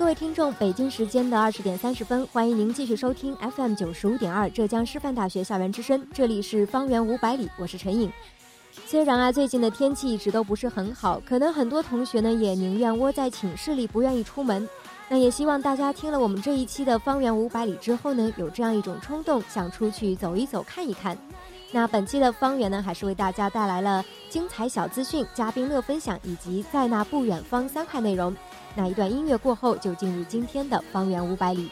各位听众，北京时间的二十点三十分，欢迎您继续收听 FM 九十五点二浙江师范大学校园之声，这里是方圆五百里，我是陈颖。虽然啊，最近的天气一直都不是很好，可能很多同学呢也宁愿窝在寝室里，不愿意出门。那也希望大家听了我们这一期的方圆五百里之后呢，有这样一种冲动，想出去走一走，看一看。那本期的方圆呢，还是为大家带来了精彩小资讯、嘉宾乐分享以及在那不远方三块内容。那一段音乐过后，就进入今天的方圆五百里。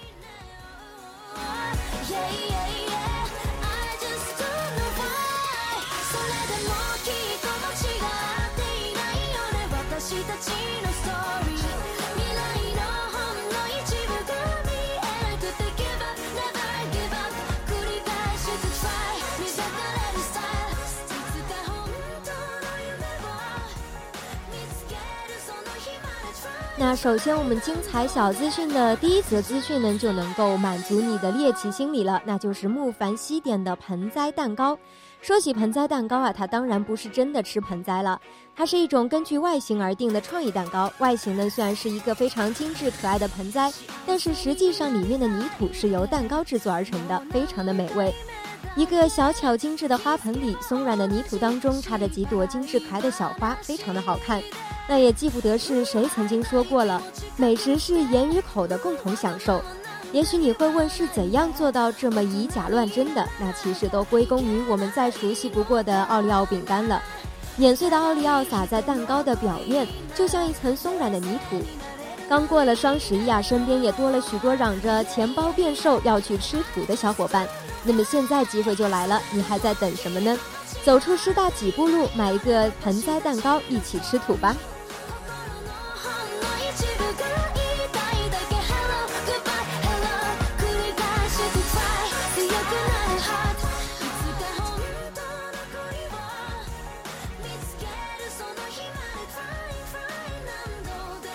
那首先，我们精彩小资讯的第一则资讯呢，就能够满足你的猎奇心理了，那就是木凡西点的盆栽蛋糕。说起盆栽蛋糕啊，它当然不是真的吃盆栽了，它是一种根据外形而定的创意蛋糕。外形呢，虽然是一个非常精致可爱的盆栽，但是实际上里面的泥土是由蛋糕制作而成的，非常的美味。一个小巧精致的花盆里，松软的泥土当中插着几朵精致可爱的小花，非常的好看。那也记不得是谁曾经说过了，美食是眼与口的共同享受。也许你会问，是怎样做到这么以假乱真的？那其实都归功于我们再熟悉不过的奥利奥饼干了。碾碎的奥利奥撒在蛋糕的表面，就像一层松软的泥土。刚过了双十一啊，身边也多了许多嚷着钱包变瘦要去吃土的小伙伴。那么现在机会就来了，你还在等什么呢？走出师大几步路，买一个盆栽蛋糕，一起吃土吧。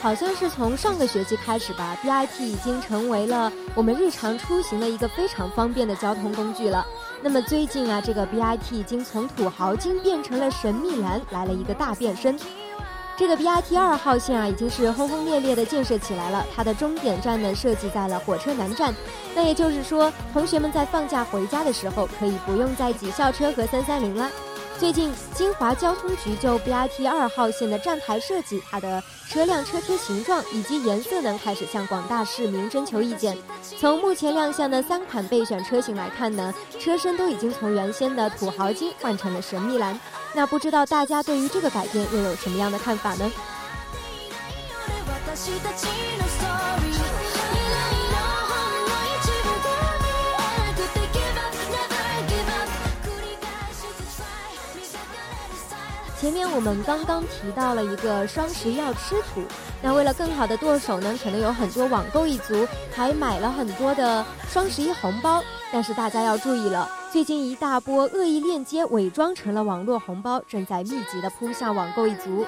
好像是从上个学期开始吧，BIT 已经成为了我们日常出行的一个非常方便的交通工具了。那么最近啊，这个 BIT 已经从土豪金变成了神秘蓝，来了一个大变身。这个 BIT 二号线啊，已经是轰轰烈烈的建设起来了。它的终点站呢，设计在了火车南站。那也就是说，同学们在放假回家的时候，可以不用再挤校车和三三零了。最近，金华交通局就 BRT 二号线的站台设计、它的车辆车贴形状以及颜色呢，开始向广大市民征求意见。从目前亮相的三款备选车型来看呢，车身都已经从原先的土豪金换成了神秘蓝。那不知道大家对于这个改变又有什么样的看法呢？前面我们刚刚提到了一个双十一要吃土，那为了更好的剁手呢，可能有很多网购一族还买了很多的双十一红包。但是大家要注意了，最近一大波恶意链接伪装成了网络红包，正在密集的扑向网购一族。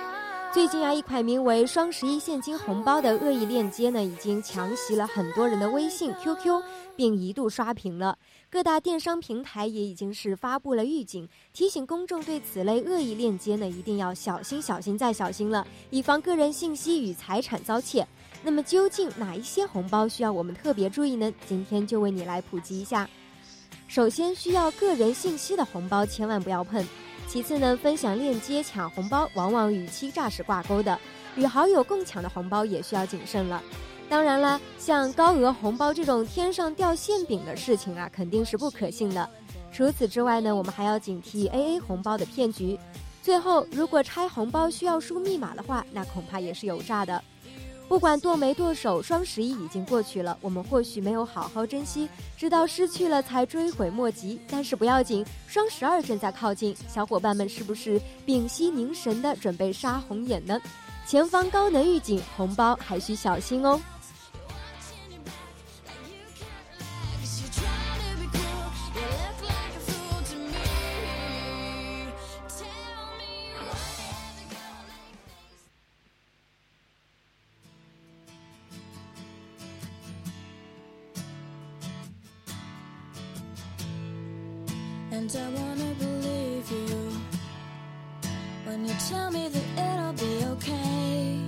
最近啊，一款名为“双十一现金红包”的恶意链接呢，已经强袭了很多人的微信、QQ，并一度刷屏了。各大电商平台也已经是发布了预警，提醒公众对此类恶意链接呢，一定要小心、小心再小心了，以防个人信息与财产遭窃。那么，究竟哪一些红包需要我们特别注意呢？今天就为你来普及一下。首先，需要个人信息的红包千万不要碰。其次呢，分享链接抢红包往往与欺诈是挂钩的，与好友共抢的红包也需要谨慎了。当然了，像高额红包这种天上掉馅饼的事情啊，肯定是不可信的。除此之外呢，我们还要警惕 AA 红包的骗局。最后，如果拆红包需要输密码的话，那恐怕也是有诈的。不管剁没剁手，双十一已经过去了，我们或许没有好好珍惜，直到失去了才追悔莫及。但是不要紧，双十二正在靠近，小伙伴们是不是屏息凝神的准备杀红眼呢？前方高能预警，红包还需小心哦。and i wanna believe you when you tell me that it'll be okay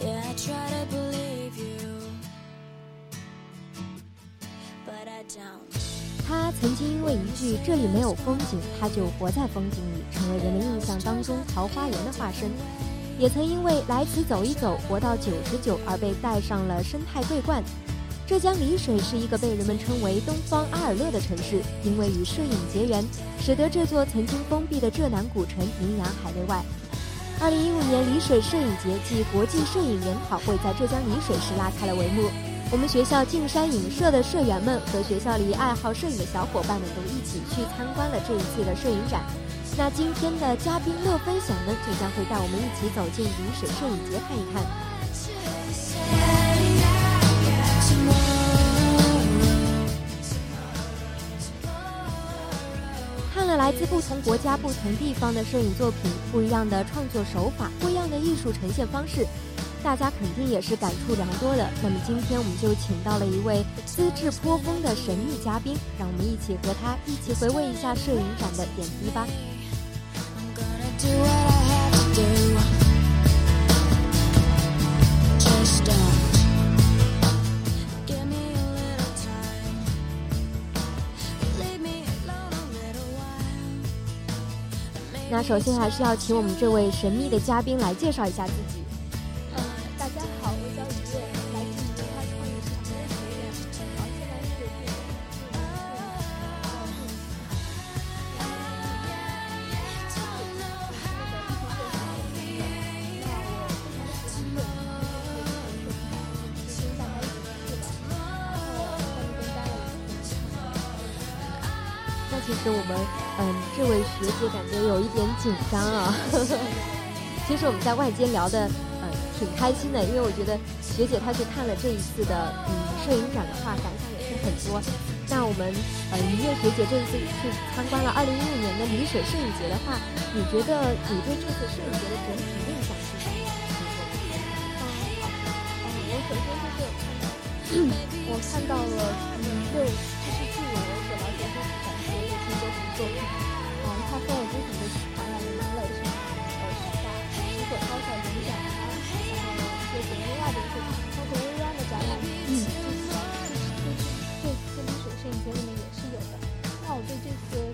yeah i try to believe you but i don't 他曾经因为一句这里没有风景他就活在风景里成为人们印象当中桃花源的化身也曾因为来此走一走活到九十九而被带上了生态桂冠浙江丽水是一个被人们称为“东方阿尔勒”的城市，因为与摄影结缘，使得这座曾经封闭的浙南古城名扬海内外。二零一五年丽水摄影节暨国际摄影研讨会在浙江丽水市拉开了帷幕。我们学校径山影社的社员们和学校里爱好摄影的小伙伴们都一起去参观了这一次的摄影展。那今天的嘉宾乐分享呢，就将会带我们一起走进丽水摄影节看一看。来自不同国家、不同地方的摄影作品，不一样的创作手法，不一样的艺术呈现方式，大家肯定也是感触良多的。那么今天我们就请到了一位资质颇丰的神秘嘉宾，让我们一起和他一起回味一下摄影展的点滴吧。那首先还是要请我们这位神秘的嘉宾来介绍一下自己。这位学姐感觉有一点紧张啊。其实我们在外间聊的，嗯，挺开心的，因为我觉得学姐她去看了这一次的嗯摄影展的话，感想也是很多。那我们呃于月学姐这一次去参观了二零一五年的丽水摄影节的话，你觉得你对这次摄影节的整体印象是什么？嗯，嗯，我首先就是我看到了嗯对，就是据我所了解，就是展示的六千多幅作品。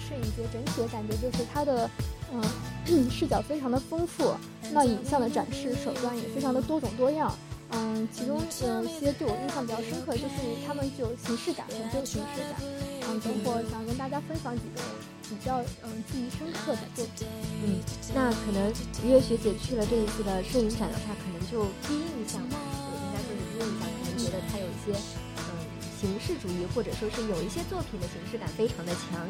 摄影节整体的感觉就是它的嗯视角非常的丰富，那影像的展示手段也非常的多种多样。嗯，其中有一些对我印象比较深刻，就是他们具有形式感，很具有形式感。嗯，等会儿想跟大家分享几个。比较嗯记忆深刻的作品，嗯，那可能于月学姐去了这一次的摄影展的话，可能就第一印象吧，应该说是第一印象，可能觉得它有一些。形式主义，或者说是有一些作品的形式感非常的强。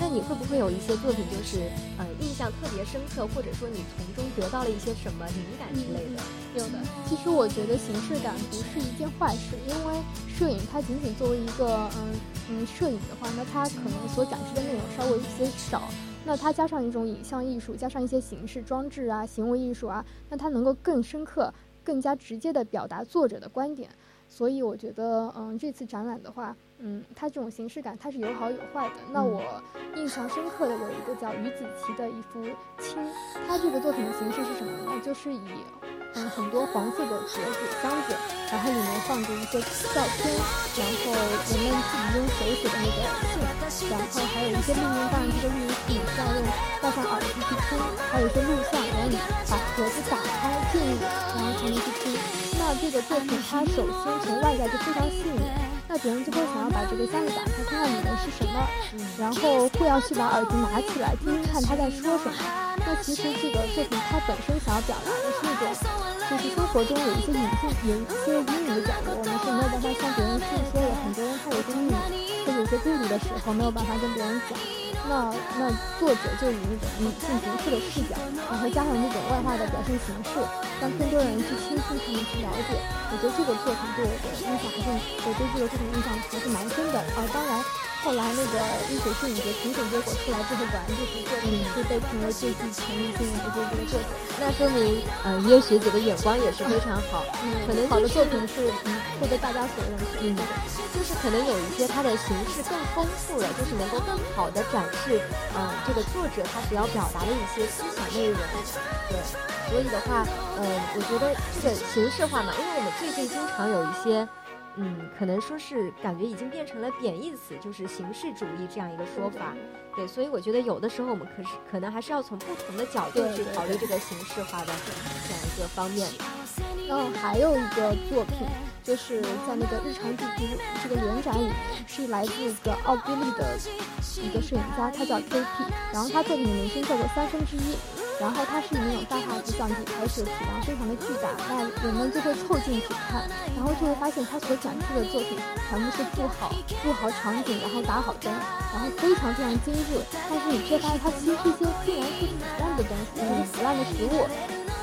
那你会不会有一些作品，就是呃印象特别深刻，或者说你从中得到了一些什么灵感之类的？有的。其实我觉得形式感不是一件坏事，因为摄影它仅仅作为一个嗯嗯摄影的话，那它可能所展示的内容稍微有些少。那它加上一种影像艺术，加上一些形式装置啊、行为艺术啊，那它能够更深刻、更加直接的表达作者的观点。所以我觉得，嗯，这次展览的话，嗯，它这种形式感它是有好有坏的。那我印象深刻的有一个叫于子琪的一幅青，它这个作品的形式是什么呢？就是以。嗯，很多黄色的盒子、箱子，然后里面放着一些照片，然后人们自己用手写的那个信，然后还有一些录音，当然这个录音是你需要用戴上耳机去听，还有一些录像，然后你把盒子打开进入，然后才能去听。那这个作品它首先从外在就非常吸引人，那别人就会想要把这个箱子打开看看里面是什么，然后会要去把耳机拿起来听听看他在说什么。那其实这个作品它本身想要表达的是一种。就是生活中有一些隐性、有一些阴影的角落，我们是没有办法向别人诉说的。很多人他有些阴影，或有些顾虑的时候，没有办法跟别人讲。那那作者就以一种女性独特的视角，然后加上这种外化的表现形式，让更多人去倾听、他们去了解。我觉得这个作品对我的印象还是，我对这个作品印象还是蛮深的啊。当然。后来那个丽水摄影节评审结果出来之后，果然就是作品是被评为最具潜力性的这个作品，那说明呃，约学姐的眼光也是非常好。嗯，可能好的作品是嗯会被大家所认可。嗯，就是可能有一些它的形式更丰富了，就是能够更好的展示嗯这个作者他所要表达的一些思想内容。对，所以的话，呃，我觉得这个形式化嘛，因为我们最近经常有一些。嗯，可能说是感觉已经变成了贬义词，就是形式主义这样一个说法。对，所以我觉得有的时候我们可是可能还是要从不同的角度去考虑这个形式化的这样一个方面。然后还有一个作品，就是在那个日常地图这个联展里面，是来自一个奥地利的一个摄影家，他叫 KP，然后他作品的名称叫做《三分之一》，然后它是以那种大画幅相机拍摄，体量非常的巨大，那人们就会凑近去看，然后就会发现他所展示的作品全部是布好布好场景，然后打好灯，然后非常非常精致，但是你却发现它其实是一些竟然是腐烂的东西，腐烂的食物。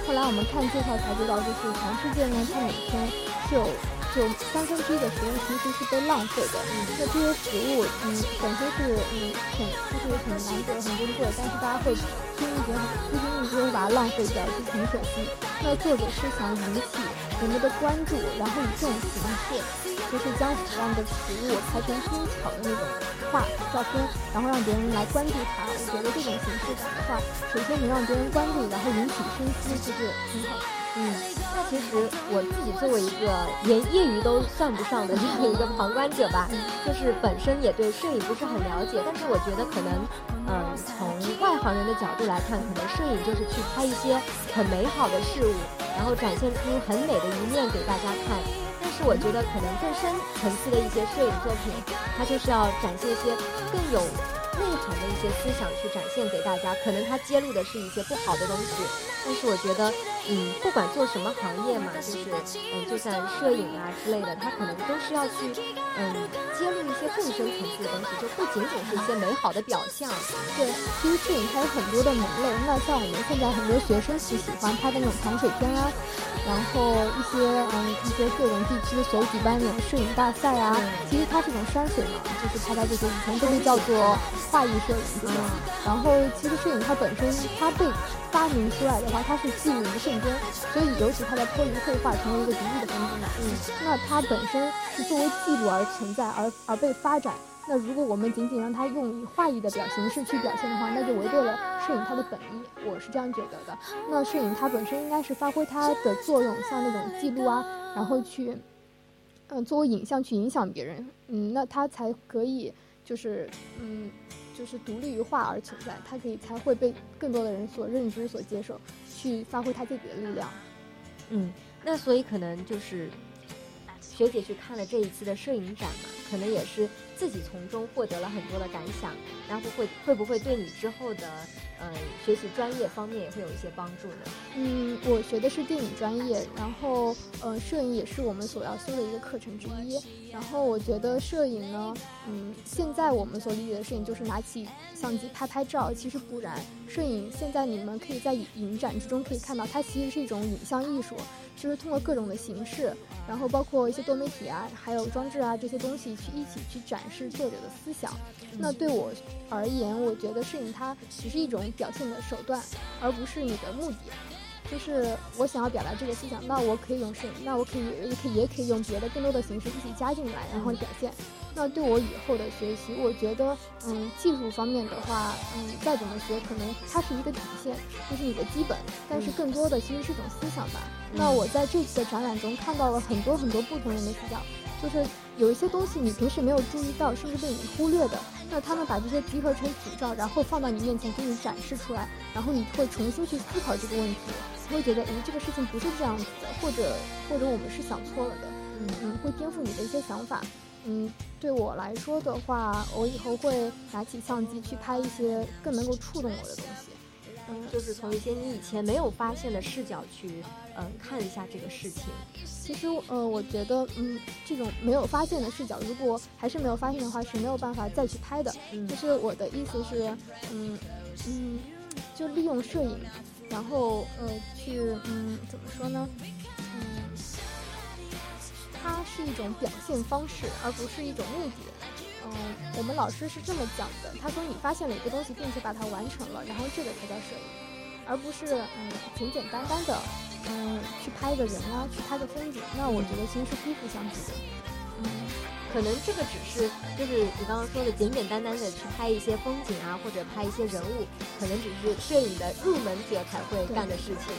后来我们看介绍才知道，就是全世界呢，它每天是有就三分之一的食物其实是被浪费的。嗯，那这些食物，嗯，本身是嗯很就是很难得、很珍贵，但是大家会轻易就不经意就会把它浪费掉，就很可惜。那作者是想引起人们的关注，然后以这种形式。就是将腐烂的食物拍成精巧的那种画照片，然后让别人来关注它。我觉得这种形式感的话，首先能让别人关注，然后引起深思，就是挺好。嗯，那其实我自己作为一个连业余都算不上的这样一个旁观者吧，就是本身也对摄影不是很了解，但是我觉得可能，嗯，从外行人的角度来看，可能摄影就是去拍一些很美好的事物，然后展现出很美的一面给大家看。但是我觉得可能更深层次的一些摄影作品，它就是要展现一些更有内涵的一些思想去展现给大家。可能他揭露的是一些不好的东西，但是我觉得，嗯，不管做什么行业嘛，就是嗯，就算摄影啊之类的，他可能都是要去嗯揭露一些更深层次的东西，就不仅仅是一些美好的表象。对，其实摄影它有很多的门类。那像我们现在很多学生是喜欢拍的那种糖水片啊。然后一些嗯一些各种地区所举办那种摄影大赛啊，其实它是种山水嘛，就是拍到这些以前都被叫做画意摄影这种。然后其实摄影它本身它被发明出来的话，它是记录一个瞬间，所以尤其它在脱离绘画成为一个独立的分支嘛。嗯，那它本身是作为记录而存在，而而被发展。那如果我们仅仅让它用以画意的表形式去表现的话，那就违背了摄影它的本意。我是这样觉得的。那摄影它本身应该是发挥它的作用，像那种记录啊，然后去，嗯，作为影像去影响别人，嗯，那它才可以就是，嗯，就是独立于画而存在，他可以才会被更多的人所认知、所接受，去发挥他自己的力量。嗯，那所以可能就是学姐去看了这一次的摄影展嘛，可能也是。自己从中获得了很多的感想，然后会会不会对你之后的呃学习专业方面也会有一些帮助呢？嗯，我学的是电影专业，然后呃摄影也是我们所要修的一个课程之一。然后我觉得摄影呢，嗯，现在我们所理解的摄影就是拿起相机拍拍照，其实不然。摄影现在你们可以在影展之中可以看到，它其实是一种影像艺术。就是通过各种的形式，然后包括一些多媒体啊，还有装置啊这些东西去一起去展示作者的思想。那对我而言，我觉得摄影它只是一种表现的手段，而不是你的目的。就是我想要表达这个思想，那我可以用摄影，那我可以也可以也可以用别的更多的形式一起加进来，然后表现。那对我以后的学习，我觉得，嗯，技术方面的话，嗯，再怎么学，可能它是一个底线，就是你的基本。但是更多的其实是一种思想吧。那我在这次的展览中看到了很多很多不同人的思想，就是有一些东西你平时没有注意到，甚至被你忽略的，那他们把这些集合成组照，然后放到你面前给你展示出来，然后你会重新去思考这个问题，会觉得，诶，这个事情不是这样子的，或者或者我们是想错了的，嗯嗯，会颠覆你的一些想法。嗯，对我来说的话，我以后会拿起相机去拍一些更能够触动我的东西。嗯，就是从一些你以前没有发现的视角去，嗯，看一下这个事情。其实，呃，我觉得，嗯，这种没有发现的视角，如果还是没有发现的话，是没有办法再去拍的。就是我的意思是，嗯嗯，就利用摄影，然后呃，去，嗯，怎么说呢？它是一种表现方式，而不是一种目的。嗯，我们老师是这么讲的，他说你发现了一个东西，并且把它完成了，然后这个才叫摄影，而不是嗯简简单单的嗯去拍一个人啊，去拍个风景。那我觉得其实是非不相比的。嗯，可能这个只是就是你刚刚说的简简单单的去拍一些风景啊，或者拍一些人物，可能只是摄影的入门者才会干的事情。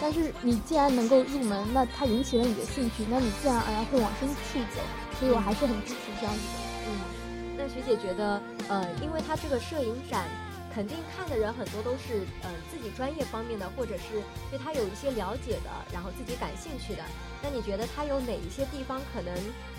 但是你既然能够入门，那它引起了你的兴趣，那你自然而然会往深处走。所以我还是很支持这样子的。嗯，那学姐觉得，呃，因为它这个摄影展。肯定看的人很多都是，呃，自己专业方面的，或者是对他有一些了解的，然后自己感兴趣的。那你觉得他有哪一些地方可能？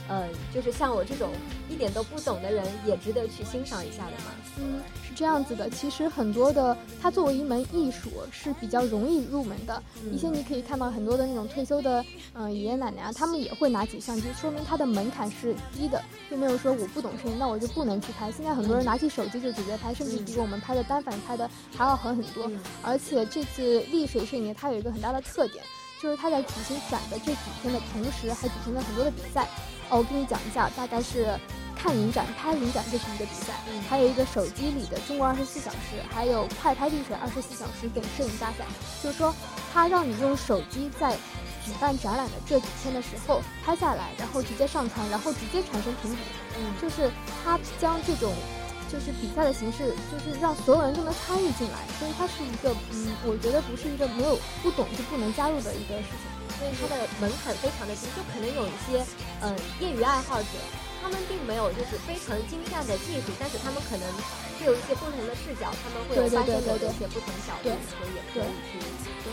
嗯，就是像我这种一点都不懂的人，也值得去欣赏一下的吗？嗯，是这样子的。其实很多的，它作为一门艺术是比较容易入门的。一些你可以看到很多的那种退休的，嗯，爷爷奶奶啊，他们也会拿起相机，说明它的门槛是低的，并没有说我不懂摄影，那我就不能去拍。现在很多人拿起手机就直接拍，甚至比我们拍的单反拍的还要狠很多。而且这次丽水摄影节它有一个很大的特点，就是他在举行展的这几天的同时，还举行了很多的比赛。哦，我跟你讲一下，大概是看影展、拍影展这是一个比赛，还有一个手机里的中国二十四小时，还有快拍丽水二十四小时等摄影大赛。就是说，他让你用手机在举办展览的这几天的时候拍下来，然后直接上传，然后直接产生评比。嗯，就是他将这种就是比赛的形式，就是让所有人都能参与进来，所以它是一个嗯，我觉得不是一个没有不懂就不能加入的一个事情。所以它的门槛非常的低，就可能有一些嗯业余爱好者，他们并没有就是非常精湛的技术，但是他们可能是有一些不同的视角，他们会有发现有一些不同角度，所以也可以去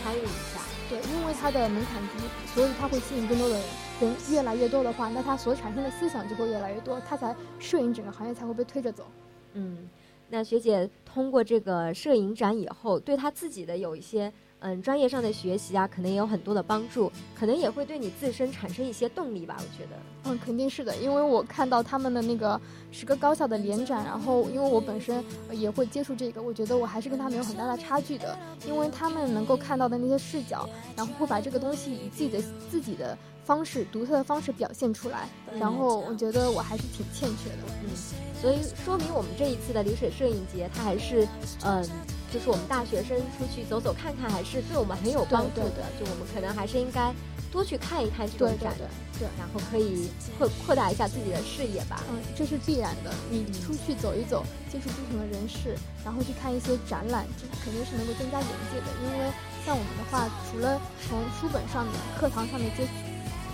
参与一下。对，因为它的门槛低，所以它会吸引更多的人人，越来越多的话，那它所产生的思想就会越来越多，它才摄影整个行业才会被推着走。嗯，那学姐通过这个摄影展以后，对她自己的有一些。嗯，专业上的学习啊，可能也有很多的帮助，可能也会对你自身产生一些动力吧。我觉得，嗯，肯定是的，因为我看到他们的那个十个高校的联展，然后因为我本身也会接触这个，我觉得我还是跟他们有很大的差距的，因为他们能够看到的那些视角，然后会把这个东西以自己的自己的方式、独特的方式表现出来，然后我觉得我还是挺欠缺的。嗯，所以说明我们这一次的丽水摄影节，它还是嗯。就是我们大学生出去走走看看，还是对我们很有帮助的。就我们可能还是应该多去看一看这种展，对，然后可以扩扩大一下自己的视野吧。嗯，这是必然的。你出去走一走，接触不同的人士，然后去看一些展览，这肯定是能够增加眼界的。因为像我们的话，除了从书本上面、课堂上面接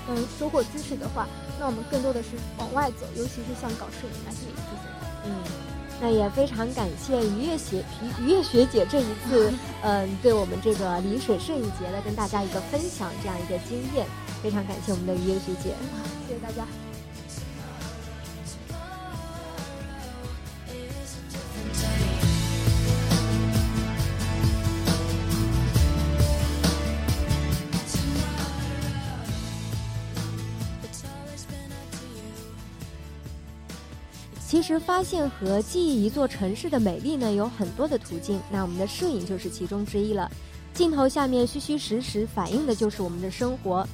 嗯收获知识的话，那我们更多的是往外走，尤其是像搞摄影那些部分。嗯。那也非常感谢于月学于月学姐这一次，嗯，对我们这个丽水摄影节的跟大家一个分享这样一个经验，非常感谢我们的于月学姐，谢谢大家。实发现和记忆一座城市的美丽呢，有很多的途径。那我们的摄影就是其中之一了。镜头下面虚虚实实反映的就是我们的生活。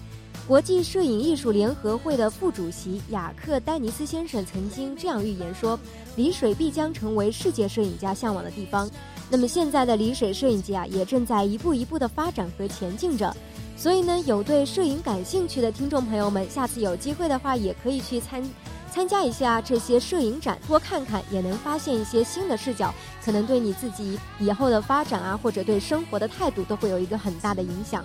国际摄影艺术联合会的副主席雅克·丹尼斯先生曾经这样预言说：“丽水必将成为世界摄影家向往的地方。”那么现在的丽水摄影节啊，也正在一步一步的发展和前进着。所以呢，有对摄影感兴趣的听众朋友们，下次有机会的话，也可以去参。参加一下这些摄影展，多看看也能发现一些新的视角，可能对你自己以后的发展啊，或者对生活的态度都会有一个很大的影响。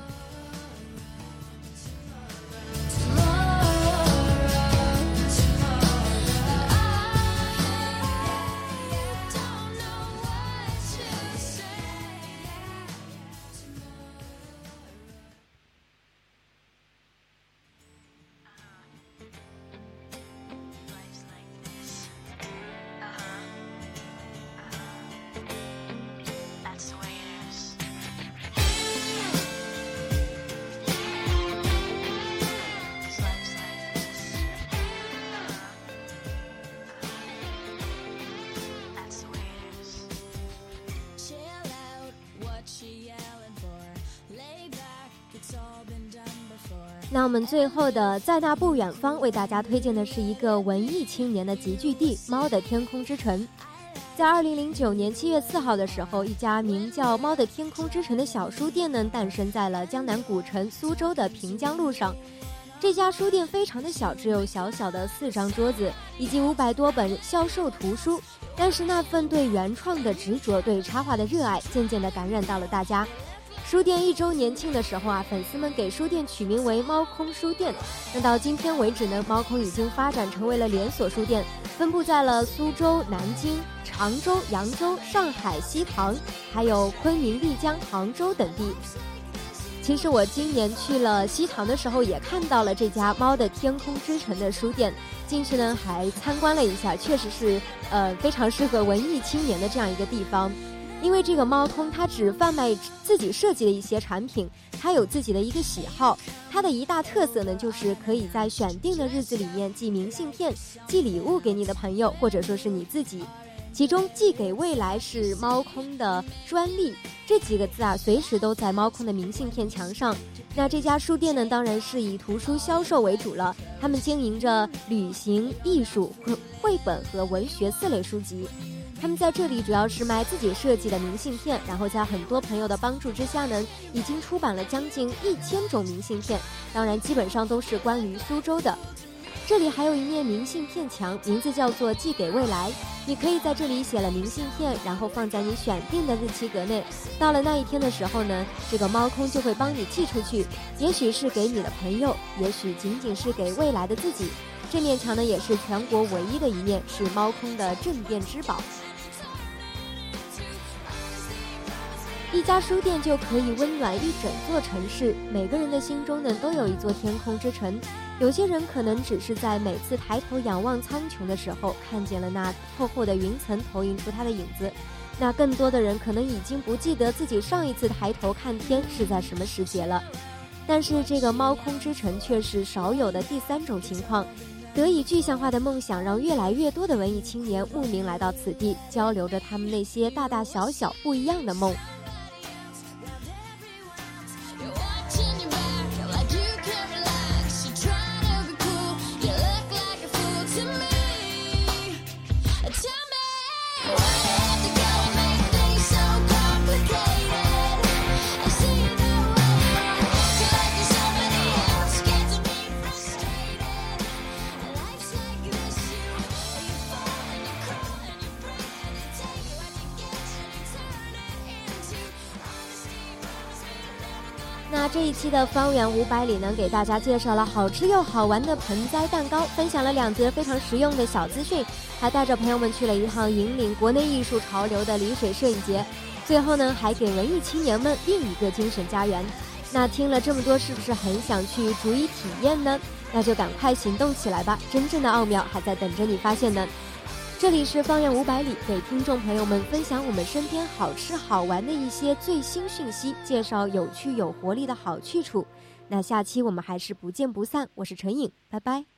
那我们最后的在那不远方为大家推荐的是一个文艺青年的集聚地——猫的天空之城。在二零零九年七月四号的时候，一家名叫“猫的天空之城”的小书店呢，诞生在了江南古城苏州的平江路上。这家书店非常的小，只有小小的四张桌子以及五百多本销售图书。但是那份对原创的执着，对插画的热爱，渐渐地感染到了大家。书店一周年庆的时候啊，粉丝们给书店取名为“猫空书店”。那到今天为止呢，猫空已经发展成为了连锁书店，分布在了苏州、南京、常州、扬州、上海、西塘，还有昆明、丽江、杭州等地。其实我今年去了西塘的时候，也看到了这家“猫的天空之城”的书店。进去呢，还参观了一下，确实是，呃，非常适合文艺青年的这样一个地方。因为这个猫空，它只贩卖自己设计的一些产品，它有自己的一个喜好。它的一大特色呢，就是可以在选定的日子里面寄明信片、寄礼物给你的朋友，或者说是你自己。其中寄给未来是猫空的专利，这几个字啊，随时都在猫空的明信片墙上。那这家书店呢，当然是以图书销售为主了，他们经营着旅行、艺术、绘绘本和文学四类书籍。他们在这里主要是卖自己设计的明信片，然后在很多朋友的帮助之下呢，已经出版了将近一千种明信片，当然基本上都是关于苏州的。这里还有一面明信片墙，名字叫做“寄给未来”。你可以在这里写了明信片，然后放在你选定的日期格内。到了那一天的时候呢，这个猫空就会帮你寄出去。也许是给你的朋友，也许仅仅是给未来的自己。这面墙呢，也是全国唯一的一面，是猫空的镇店之宝。一家书店就可以温暖一整座城市。每个人的心中呢，都有一座天空之城。有些人可能只是在每次抬头仰望苍穹的时候，看见了那厚厚的云层投影出它的影子。那更多的人可能已经不记得自己上一次抬头看天是在什么时节了。但是这个猫空之城却是少有的第三种情况，得以具象化的梦想，让越来越多的文艺青年慕名来到此地，交流着他们那些大大小小不一样的梦。的方圆五百里呢，给大家介绍了好吃又好玩的盆栽蛋糕，分享了两则非常实用的小资讯，还带着朋友们去了一趟引领国内艺术潮流的丽水摄影节。最后呢，还给文艺青年们另一个精神家园。那听了这么多，是不是很想去逐一体验呢？那就赶快行动起来吧，真正的奥妙还在等着你发现呢。这里是方圆五百里，给听众朋友们分享我们身边好吃好玩的一些最新讯息，介绍有趣有活力的好去处。那下期我们还是不见不散。我是陈颖，拜拜。